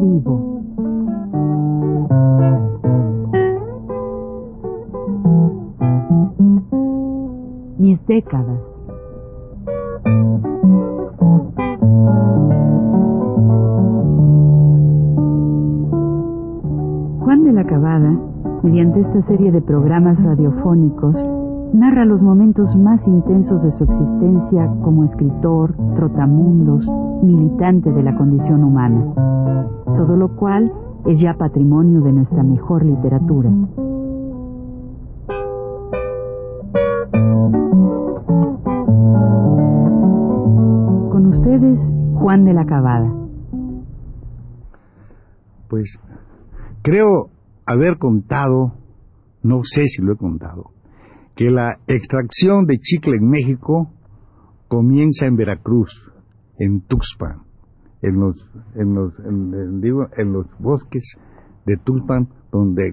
vivo. Mis décadas. Juan de la Cabada, mediante esta serie de programas radiofónicos, narra los momentos más intensos de su existencia como escritor, trotamundos, militante de la condición humana, todo lo cual es ya patrimonio de nuestra mejor literatura. Con ustedes, Juan de la Cabada. Pues creo haber contado, no sé si lo he contado, que la extracción de chicle en México comienza en Veracruz, en Tuxpan, en los, en los, digo, en los bosques de Tuxpan, donde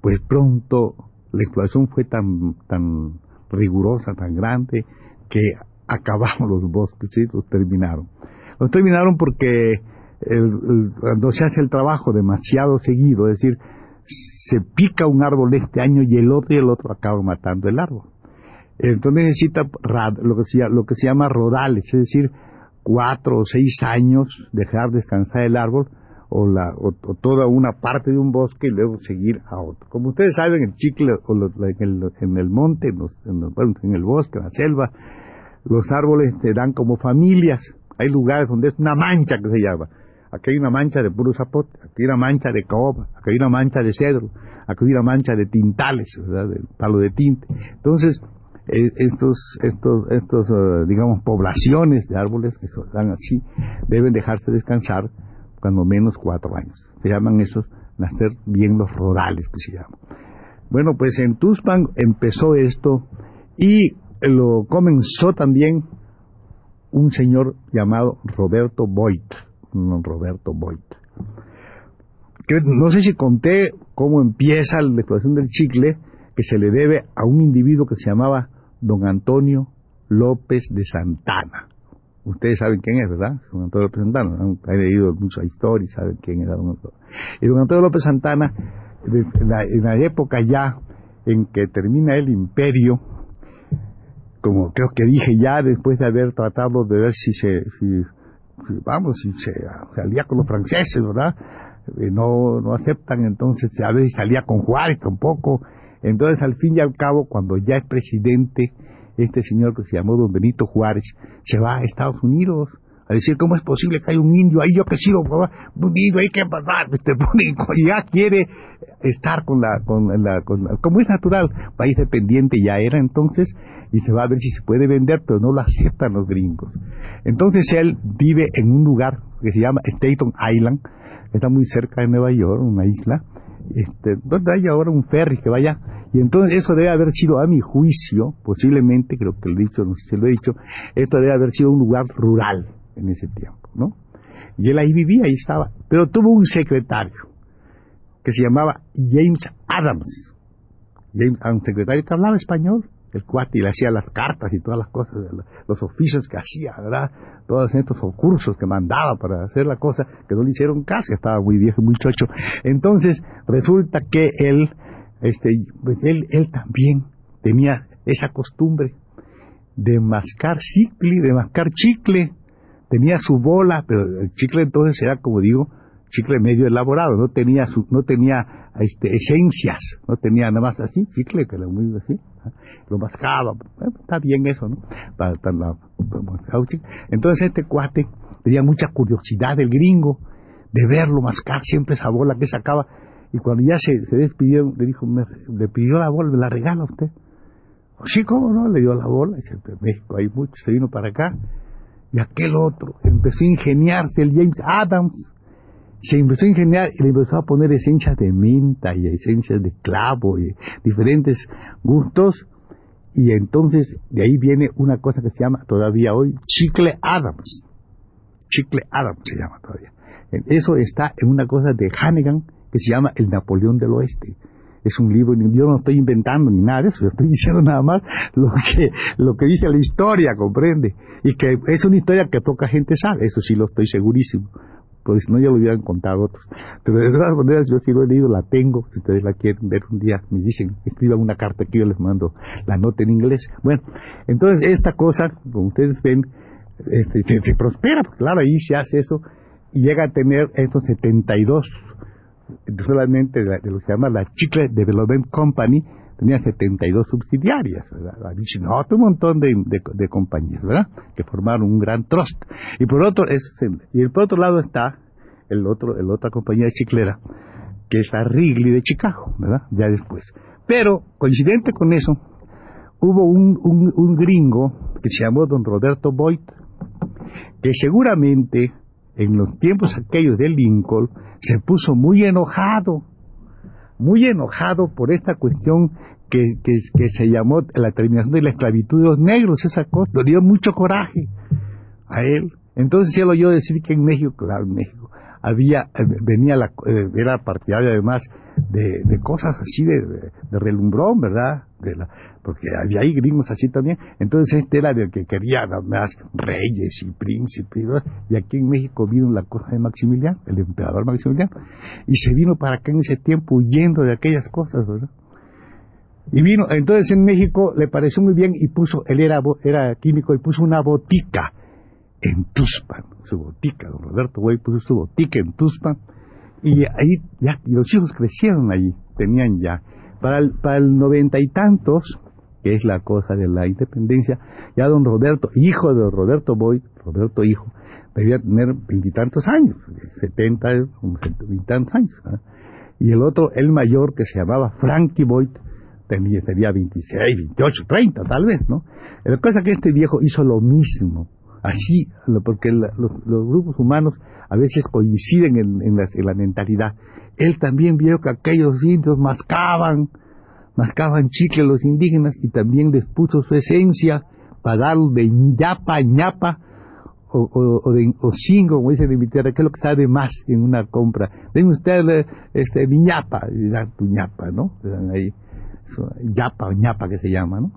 pues pronto la explotación fue tan, tan rigurosa, tan grande, que acabaron los bosques, ¿sí? los terminaron. Los terminaron porque cuando se hace el trabajo demasiado seguido, es decir, se pica un árbol este año y el otro y el otro acaba matando el árbol. Entonces necesita lo que, se, lo que se llama rodales, es decir, cuatro o seis años dejar descansar el árbol o, la, o, toda una parte de un bosque y luego seguir a otro. Como ustedes saben, el chicle en, el, en, el, monte, en, en, el bosque, en la selva, los árboles te dan como familias. Hay lugares donde es una mancha que se llama. Aquí hay una mancha de puro zapote, aquí hay una mancha de caoba, aquí hay una mancha de cedro, aquí hay una mancha de tintales, ¿verdad? De palo de tinte. Entonces, eh, estos, estos, estos, eh, digamos, poblaciones de árboles que dan así, deben dejarse descansar cuando menos cuatro años. Se llaman esos, nacer bien los rodales que se llaman. Bueno, pues en Tuxpan empezó esto y lo comenzó también un señor llamado Roberto Boit Roberto Boit. no sé si conté cómo empieza la explotación del chicle, que se le debe a un individuo que se llamaba don Antonio López de Santana. Ustedes saben quién es, ¿verdad? Don Antonio López Santana. Han, leído mucha historia y saben quién era don Antonio. Y don Antonio López Santana, en la, época ya en que termina el imperio, como creo que dije ya después de haber tratado de ver si se vamos, y se, salía con los franceses, ¿verdad? Eh, no, no aceptan, entonces a veces salía con Juárez tampoco. Entonces, al fin y al cabo, cuando ya es presidente, este señor que se llamó don Benito Juárez, se va a Estados Unidos a decir cómo es posible que hay un indio ahí, yo que he sido un indio ahí que pasar, este, ya quiere estar con la, con la, con como es natural, país dependiente ya era entonces, y se va a ver si se puede vender, pero no lo aceptan los gringos. Entonces él vive en un lugar que se llama Staten Island, está muy cerca de Nueva York, una isla, este, donde hay ahora un ferry que vaya, y entonces eso debe haber sido, a mi juicio, posiblemente, creo que lo he dicho, no sé si lo he dicho, esto debe haber sido un lugar rural en ese tiempo, ¿no? Y él ahí vivía, ahí estaba, pero tuvo un secretario que se llamaba James Adams, James, un secretario que hablaba español, el cuate, y le hacía las cartas y todas las cosas, los oficios que hacía, ¿verdad? Todos estos cursos que mandaba para hacer la cosa, que no le hicieron caso, estaba muy viejo, muy chocho. Entonces, resulta que él, este, pues él, él también tenía esa costumbre de mascar chicle, de mascar chicle, tenía su bola, pero el chicle entonces era, como digo, chicle medio elaborado, no tenía su, no tenía este, esencias, no tenía nada más así, chicle que era muy así, lo mascaba, está bien eso, ¿no? Para, la, entonces este cuate tenía mucha curiosidad del gringo de verlo mascar siempre esa bola que sacaba y cuando ya se, se despidió le dijo, le pidió la bola, ¿me la regala usted? Sí, ¿cómo no? Le dio la bola, dice, México hay mucho, se vino para acá y aquel otro empezó a ingeniarse el James Adams se empezó a ingeniar y le empezó a poner esencias de menta y esencias de clavo y diferentes gustos. Y entonces de ahí viene una cosa que se llama todavía hoy chicle Adams. Chicle Adams se llama todavía. Eso está en una cosa de Hannigan que se llama El Napoleón del Oeste. Es un libro, yo no estoy inventando ni nada de eso, yo estoy diciendo nada más lo que, lo que dice la historia, comprende. Y que es una historia que poca gente sabe, eso sí lo estoy segurísimo porque si no ya lo hubieran contado otros. Pero de todas maneras yo sí lo he leído, la tengo, si ustedes la quieren ver un día, me dicen, escriban una carta que yo les mando la nota en inglés. Bueno, entonces esta cosa, como ustedes ven, este, se, prospera, porque claro, ahí se hace eso y llega a tener estos 72, solamente de, lo que se llama la Chicle Development Company, tenía 72 subsidiarias, ¿verdad? un montón de, de, compañías, ¿verdad? Que formaron un gran trust. Y por otro, es, y por otro lado está el otro, el otra compañía chiclera, que es la Wrigley de Chicago, ¿verdad? Ya después. Pero, coincidente con eso, hubo un, un, un gringo que se llamó don Roberto Boyd, que seguramente en los tiempos aquellos de Lincoln se puso muy enojado, muy enojado por esta cuestión que, que, se llamó la terminación de la esclavitud de los negros, esa cosa, le dio mucho coraje a él. Entonces él oyó decir que en México, claro, en México, había, eh, venía la, eh, era partidario además de, cosas así de, relumbrón, ¿verdad? De la, porque había ahí gringos así también. Entonces este era el que quería más reyes y príncipes. Y aquí en México vino la cosa de Maximiliano, el emperador Maximiliano. Y se vino para acá en ese tiempo huyendo de aquellas cosas, ¿verdad? Y vino, entonces en México le pareció muy bien y puso, él era, era químico y puso una botica en Tuspan, su botica, don Roberto Güey puso su botica en Tuspan, y ahí ya, y los hijos crecieron allí, tenían ya, para el, para el noventa y tantos, que es la cosa de la independencia, ya don Roberto, hijo de Roberto Boyd, Roberto hijo, debía tener veintitantos años, setenta, veintitantos años, y el otro, el mayor, que se llamaba Frankie Boyd, tenía, sería 26, 28, 30 tal vez, ¿no? La cosa es que este viejo hizo lo mismo, Así, porque los, grupos humanos a veces coinciden en, la, mentalidad. Él también vio que aquellos indios mascaban, mascaban chicle a los indígenas y también les puso su esencia para dar de ñapa ñapa o, de o cinco, como dicen en mi tierra, que es lo que sabe más en una compra. Denme usted este, mi ñapa, y dan tu ñapa, ¿no? Le ahí, ñapa o ñapa que se llama, ¿no?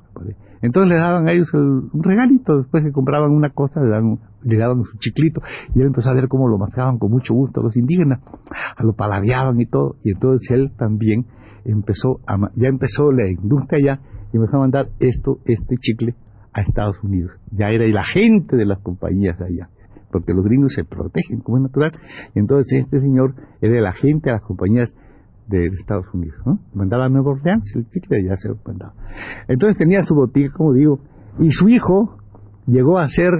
Entonces le daban a ellos un regalito, después que compraban una cosa, le daban, le daban su chiclito, y él empezó a ver cómo lo mascaban con mucho gusto a los indígenas, a lo paladeaban y todo, y entonces él también empezó, a, ya empezó la industria ya, y empezó a mandar esto, este chicle a Estados Unidos. Ya era el agente de las compañías allá, porque los gringos se protegen como es natural, entonces este señor era el agente de las compañías de Estados Unidos. ¿no? Mandaba a Nueva Orleans, el chicle ya se mandaba. Entonces tenía su botica, como digo, y su hijo llegó a ser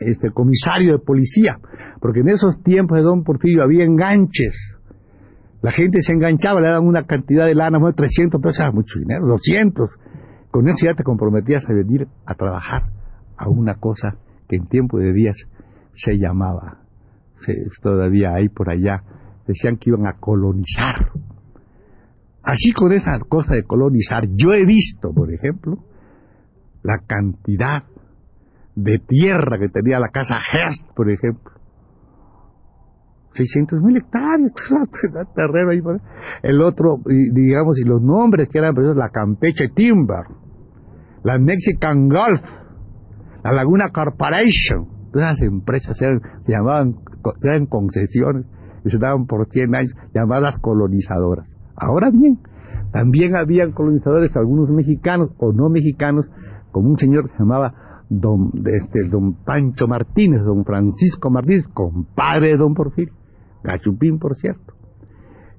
este comisario de policía, porque en esos tiempos de Don Porfirio había enganches. La gente se enganchaba, le daban una cantidad de lana, 300 pesos, era mucho dinero, 200. Con eso ya te comprometías a venir a trabajar a una cosa que en tiempo de días se llamaba, todavía hay por allá, decían que iban a colonizar Así con esa cosa de colonizar, yo he visto, por ejemplo, la cantidad de tierra que tenía la casa Hearst, por ejemplo. 600 mil hectáreas, terreno ahí. El otro, digamos, y los nombres que eran, la Campeche Timber, la Mexican Gulf, la Laguna Corporation, todas esas empresas eran, se llamaban, concesiones y se daban por 100 años, llamadas colonizadoras. Ahora bien, también habían colonizadores, algunos mexicanos o no mexicanos, como un señor que se llamaba don, este, don Pancho Martínez, don Francisco Martínez, compadre de don Porfirio, Gachupín, por cierto.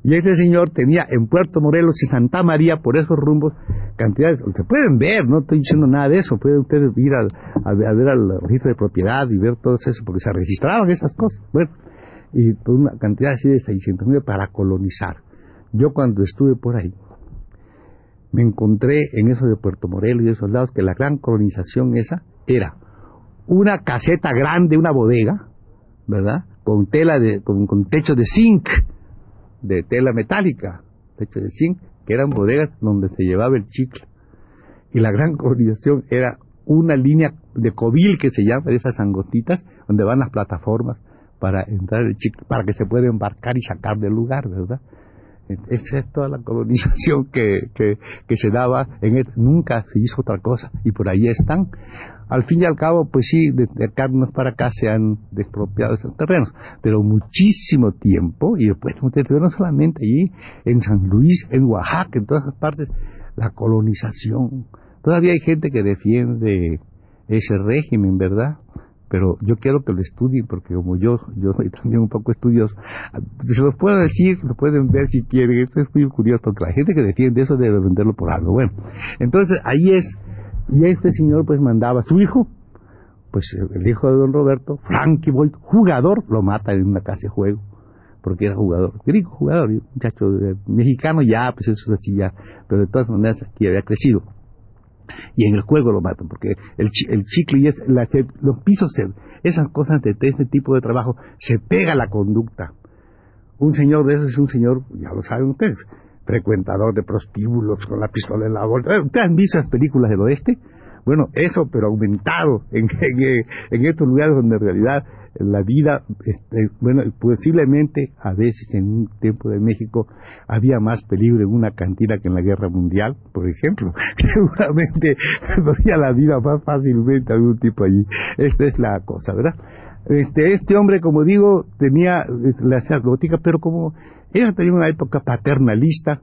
Y ese señor tenía en Puerto Morelos y Santa María, por esos rumbos, cantidades, se pueden ver, no estoy diciendo nada de eso, pueden ustedes ir a, ver al registro de propiedad y ver todo eso, porque se registraban esas cosas. Bueno, y una cantidad así de 600 mil para colonizar. Yo cuando estuve por ahí, me encontré en eso de Puerto Morelos y esos lados que la gran colonización esa era una caseta grande, una bodega, ¿verdad? Con tela de, con, techo de zinc, de tela metálica, techo de zinc, que eran bodegas donde se llevaba el chicle. Y la gran colonización era una línea de cobil que se llama, de esas angostitas, donde van las plataformas para entrar el chicle, para que se pueda embarcar y sacar del lugar, ¿verdad? Esa es toda la colonización que, que, se daba, en nunca se hizo otra cosa, y por ahí están. Al fin y al cabo, pues sí, de, acá para acá se han despropiado esos terrenos, pero muchísimo tiempo, y después no solamente allí, en San Luis, en Oaxaca, en todas esas partes, la colonización. Todavía hay gente que defiende ese régimen, ¿verdad? Pero yo quiero que lo estudien porque como yo yo soy también un poco estudioso se los puedo decir lo pueden ver si quieren esto es muy curioso porque la gente que defiende eso debe venderlo por algo bueno. Entonces ahí es y este señor pues mandaba a su hijo pues el hijo de don Roberto Frankie Boyd jugador lo mata en una casa de juego porque era jugador, griego jugador, muchacho mexicano ya, pues eso es así ya, pero de todas maneras aquí había crecido y en el juego lo matan, porque el, el chicle y es, los pisos, esas cosas de, este tipo de trabajo, se pega la conducta. Un señor de esos es un señor, ya lo saben ustedes, frecuentador de prostíbulos con la pistola en la bolsa. ¿Ustedes han visto las películas del oeste? Bueno, eso, pero aumentado en, en, en estos lugares donde en realidad la vida, este, bueno, posiblemente a veces en un tiempo de México había más peligro en una cantina que en la guerra mundial, por ejemplo. Seguramente moría la vida más fácilmente algún tipo allí. Esta es la cosa, ¿verdad? Este, este hombre, como digo, tenía la botica, pero como era también una época paternalista,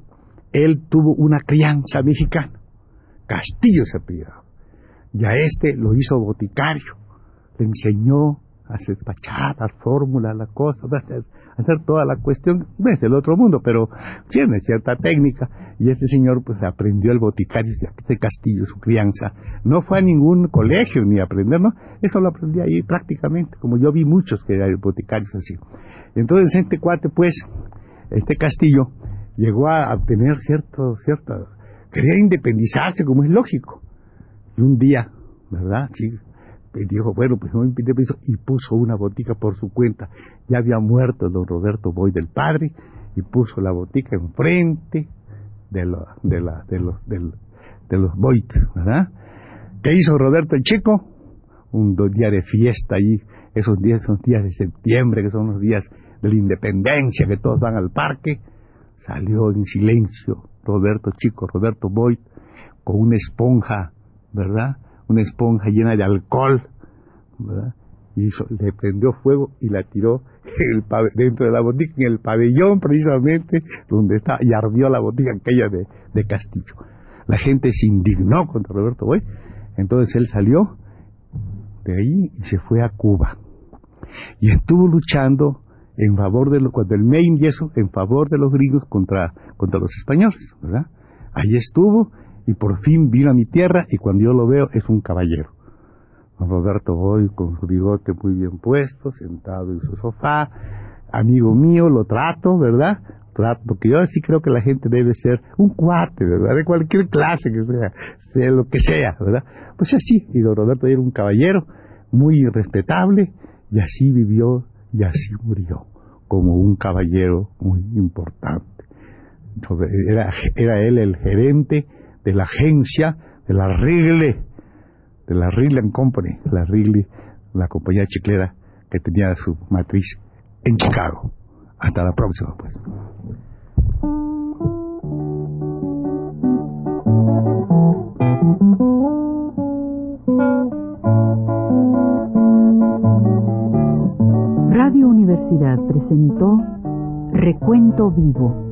él tuvo una crianza mexicana. Castillo se apellidaba. Y a este lo hizo boticario. Le enseñó hacer bachatas, fórmulas, la cosa, hacer, toda la cuestión, es el otro mundo, pero tiene cierta técnica, y este señor pues aprendió el boticario de Castillo, su crianza, no fue a ningún colegio ni a aprender, ¿no? Eso lo aprendí ahí prácticamente, como yo vi muchos que eran boticarios así. Entonces este cuate pues, este Castillo, llegó a, obtener cierto, cierto, quería independizarse como es lógico, y un día, ¿verdad? Sí, y dijo, bueno, pues no impide piso, y puso una botica por su cuenta. Ya había muerto don Roberto Boy del padre, y puso la botica enfrente de, la, de, la, de los, de los Boyd, ¿verdad? ¿Qué hizo Roberto el Chico? Un día de fiesta ahí, esos días, esos días de septiembre, que son los días de la independencia, que todos van al parque, salió en silencio Roberto Chico, Roberto Boyd, con una esponja, ¿verdad? Una esponja llena de alcohol, y le prendió fuego y la tiró dentro de la botica, en el pabellón precisamente, donde está, y ardió la botica aquella de, de Castillo. La gente se indignó contra Roberto Boy, entonces él salió de ahí y se fue a Cuba. Y estuvo luchando en favor de los, cuando el main y eso, en favor de los gringos contra, contra los españoles, ¿verdad? Ahí estuvo y por fin vino a mi tierra y cuando yo lo veo es un caballero. Roberto Boy con su bigote muy bien puesto, sentado en su sofá, amigo mío, lo trato, ¿verdad? Trato, porque yo sí creo que la gente debe ser un cuate, ¿verdad? De cualquier clase que sea, sea lo que sea, ¿verdad? Pues así, y don Roberto era un caballero muy respetable y así vivió y así murió, como un caballero muy importante. era, era él el gerente de la agencia, de la Wrigley, de la Wrigley Company, la Wrigley, la compañía chiclera que tenía su matriz en Chicago. Hasta la próxima, pues. Radio Universidad presentó Recuento Vivo